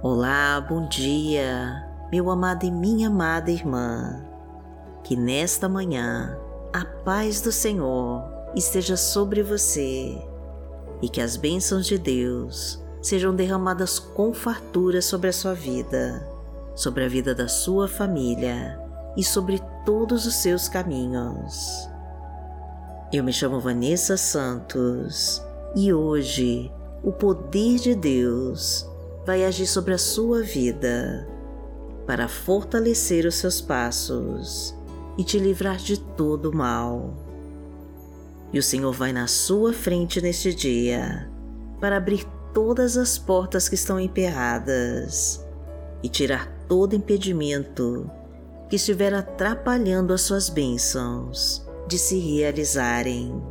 Olá, bom dia, meu amado e minha amada irmã. Que nesta manhã a paz do Senhor esteja sobre você e que as bênçãos de Deus sejam derramadas com fartura sobre a sua vida, sobre a vida da sua família e sobre todos os seus caminhos. Eu me chamo Vanessa Santos e hoje o poder de Deus vai agir sobre a sua vida para fortalecer os seus passos e te livrar de todo o mal. E o Senhor vai na sua frente neste dia para abrir todas as portas que estão emperradas e tirar todo impedimento que estiver atrapalhando as suas bênçãos de se realizarem.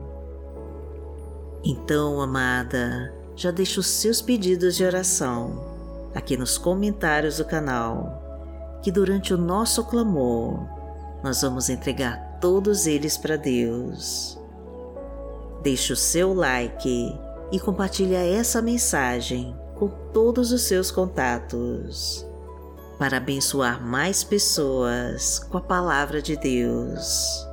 Então, amada, já deixe os seus pedidos de oração aqui nos comentários do canal, que durante o nosso clamor nós vamos entregar todos eles para Deus. Deixe o seu like e compartilhe essa mensagem com todos os seus contatos para abençoar mais pessoas com a palavra de Deus.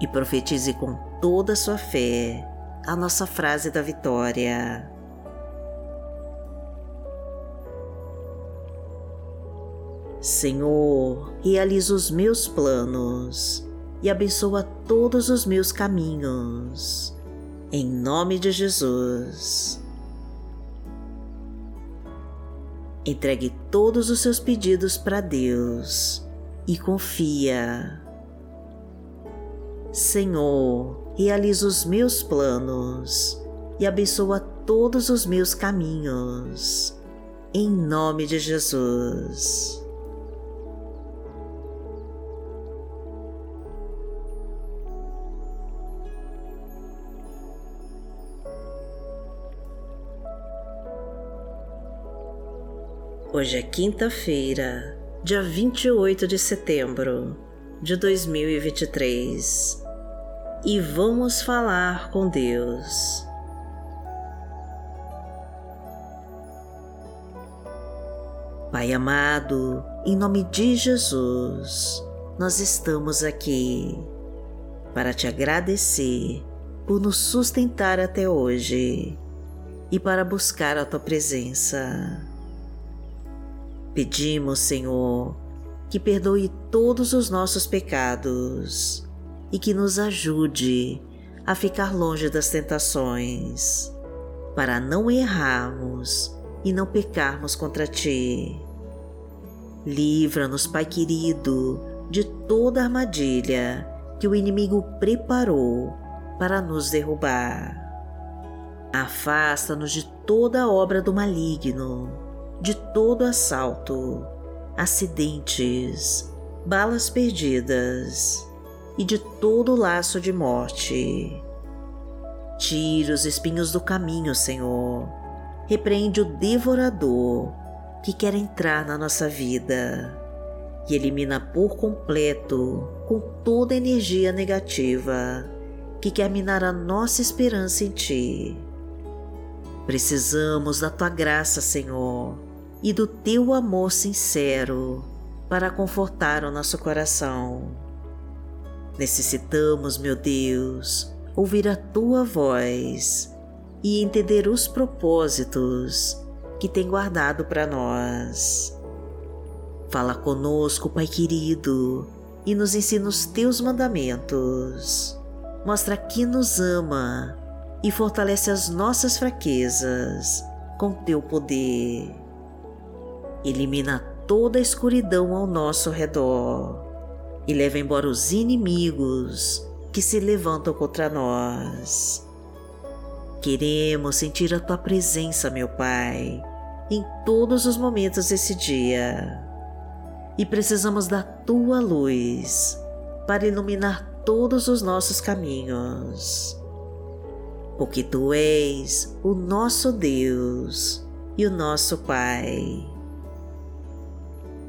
E profetize com toda a sua fé a nossa frase da vitória. Senhor, realiza os meus planos e abençoa todos os meus caminhos. Em nome de Jesus. Entregue todos os seus pedidos para Deus e confia. Senhor, realiza os meus planos e abençoa todos os meus caminhos. Em nome de Jesus. Hoje é quinta-feira, dia 28 de setembro de 2023 e vamos falar com Deus. Pai amado, em nome de Jesus, nós estamos aqui para te agradecer por nos sustentar até hoje e para buscar a tua presença. Pedimos, Senhor, que perdoe todos os nossos pecados e que nos ajude a ficar longe das tentações, para não errarmos e não pecarmos contra Ti. Livra-nos, Pai querido, de toda armadilha que o inimigo preparou para nos derrubar. Afasta-nos de toda obra do maligno, de todo assalto, acidentes, balas perdidas e de todo laço de morte. Tira os espinhos do caminho, Senhor. Repreende o devorador que quer entrar na nossa vida e elimina por completo, com toda energia negativa que quer minar a nossa esperança em Ti. Precisamos da Tua graça, Senhor, e do Teu amor sincero para confortar o nosso coração Necessitamos, meu Deus, ouvir a tua voz e entender os propósitos que tem guardado para nós. Fala conosco, Pai querido, e nos ensina os teus mandamentos. Mostra que nos ama e fortalece as nossas fraquezas com teu poder. Elimina toda a escuridão ao nosso redor e leva embora os inimigos que se levantam contra nós. Queremos sentir a tua presença, meu Pai, em todos os momentos desse dia. E precisamos da tua luz para iluminar todos os nossos caminhos. Porque tu és o nosso Deus e o nosso Pai.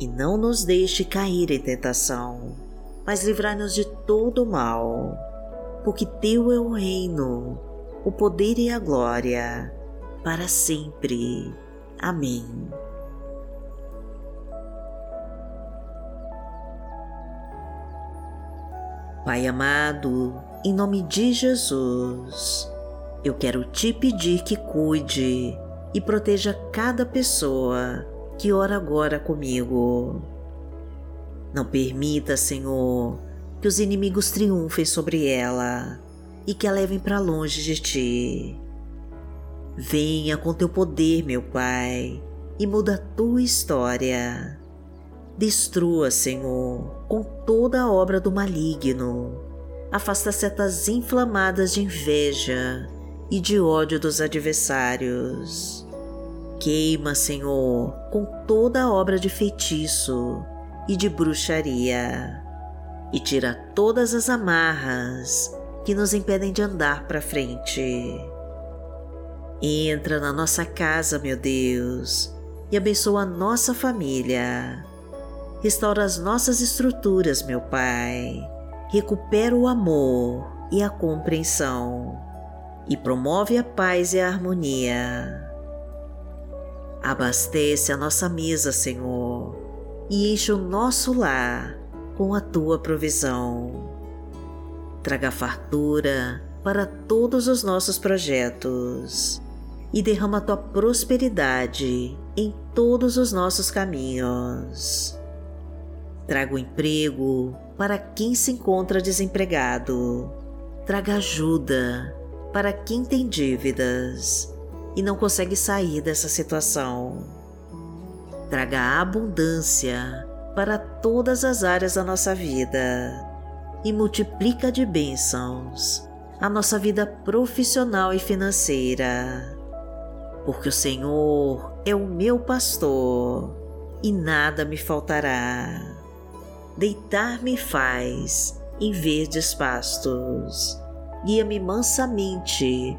E não nos deixe cair em tentação, mas livrai-nos de todo mal, porque Teu é o reino, o poder e a glória, para sempre. Amém. Pai amado, em nome de Jesus, eu quero te pedir que cuide e proteja cada pessoa que ora agora comigo. Não permita, Senhor, que os inimigos triunfem sobre ela e que a levem para longe de ti. Venha com teu poder, meu Pai, e muda a tua história. Destrua, Senhor, com toda a obra do maligno. Afasta setas inflamadas de inveja e de ódio dos adversários. Queima, Senhor, com toda obra de feitiço e de bruxaria. E tira todas as amarras que nos impedem de andar para frente. Entra na nossa casa, meu Deus, e abençoa a nossa família. Restaura as nossas estruturas, meu Pai. Recupera o amor e a compreensão e promove a paz e a harmonia. Abastece a nossa mesa, Senhor, e enche o nosso lar com a tua provisão. Traga fartura para todos os nossos projetos e derrama a tua prosperidade em todos os nossos caminhos. Traga o emprego para quem se encontra desempregado. Traga ajuda para quem tem dívidas e não consegue sair dessa situação. Traga abundância para todas as áreas da nossa vida e multiplica de bênçãos a nossa vida profissional e financeira porque o Senhor é o meu pastor e nada me faltará. Deitar-me faz em verdes pastos, guia-me mansamente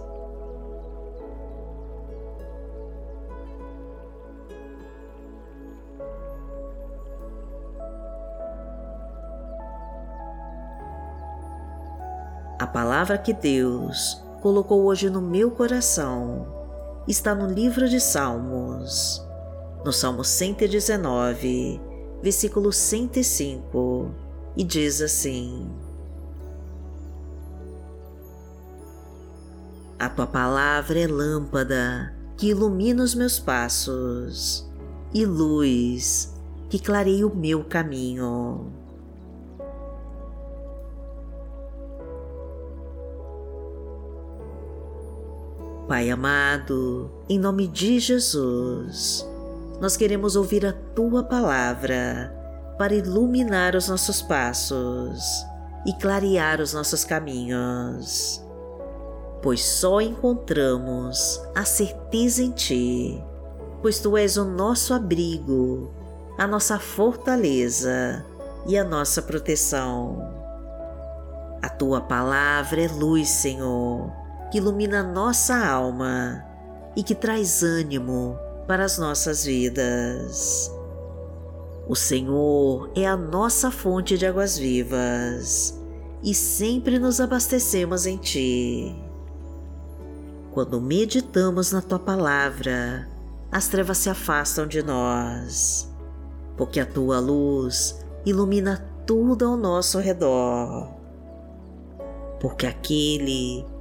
A palavra que Deus colocou hoje no meu coração está no livro de Salmos, no Salmo 119, versículo 105 e diz assim: A tua palavra é lâmpada que ilumina os meus passos e luz que clareia o meu caminho. Pai amado, em nome de Jesus, nós queremos ouvir a tua palavra para iluminar os nossos passos e clarear os nossos caminhos, pois só encontramos a certeza em Ti, pois Tu és o nosso abrigo, a nossa fortaleza e a nossa proteção. A Tua palavra é luz, Senhor, que ilumina nossa alma e que traz ânimo para as nossas vidas. O Senhor é a nossa fonte de águas vivas e sempre nos abastecemos em Ti. Quando meditamos na tua palavra, as trevas se afastam de nós, porque a tua luz ilumina tudo ao nosso redor. Porque aquele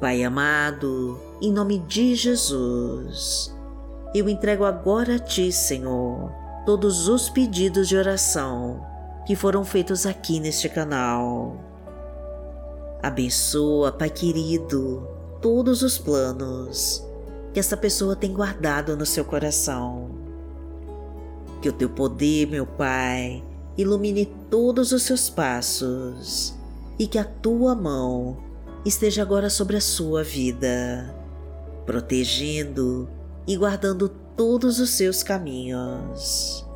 Pai amado, em nome de Jesus, eu entrego agora a Ti, Senhor, todos os pedidos de oração que foram feitos aqui neste canal. Abençoa, Pai querido, todos os planos que essa pessoa tem guardado no seu coração. Que o Teu poder, meu Pai, ilumine todos os seus passos e que a Tua mão esteja agora sobre a sua vida, protegendo e guardando todos os seus caminhos.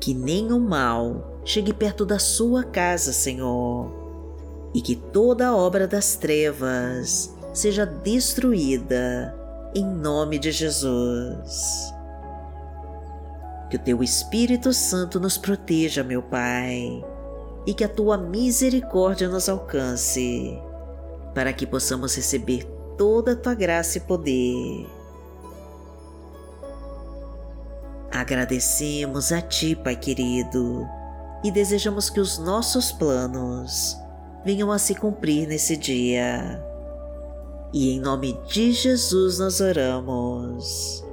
Que nenhum mal chegue perto da sua casa, Senhor, e que toda obra das trevas seja destruída em nome de Jesus. Que o teu Espírito Santo nos proteja, meu Pai e que a tua misericórdia nos alcance, para que possamos receber toda a tua graça e poder. Agradecemos a ti, Pai querido, e desejamos que os nossos planos venham a se cumprir nesse dia. E em nome de Jesus nós oramos.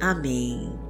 Amém.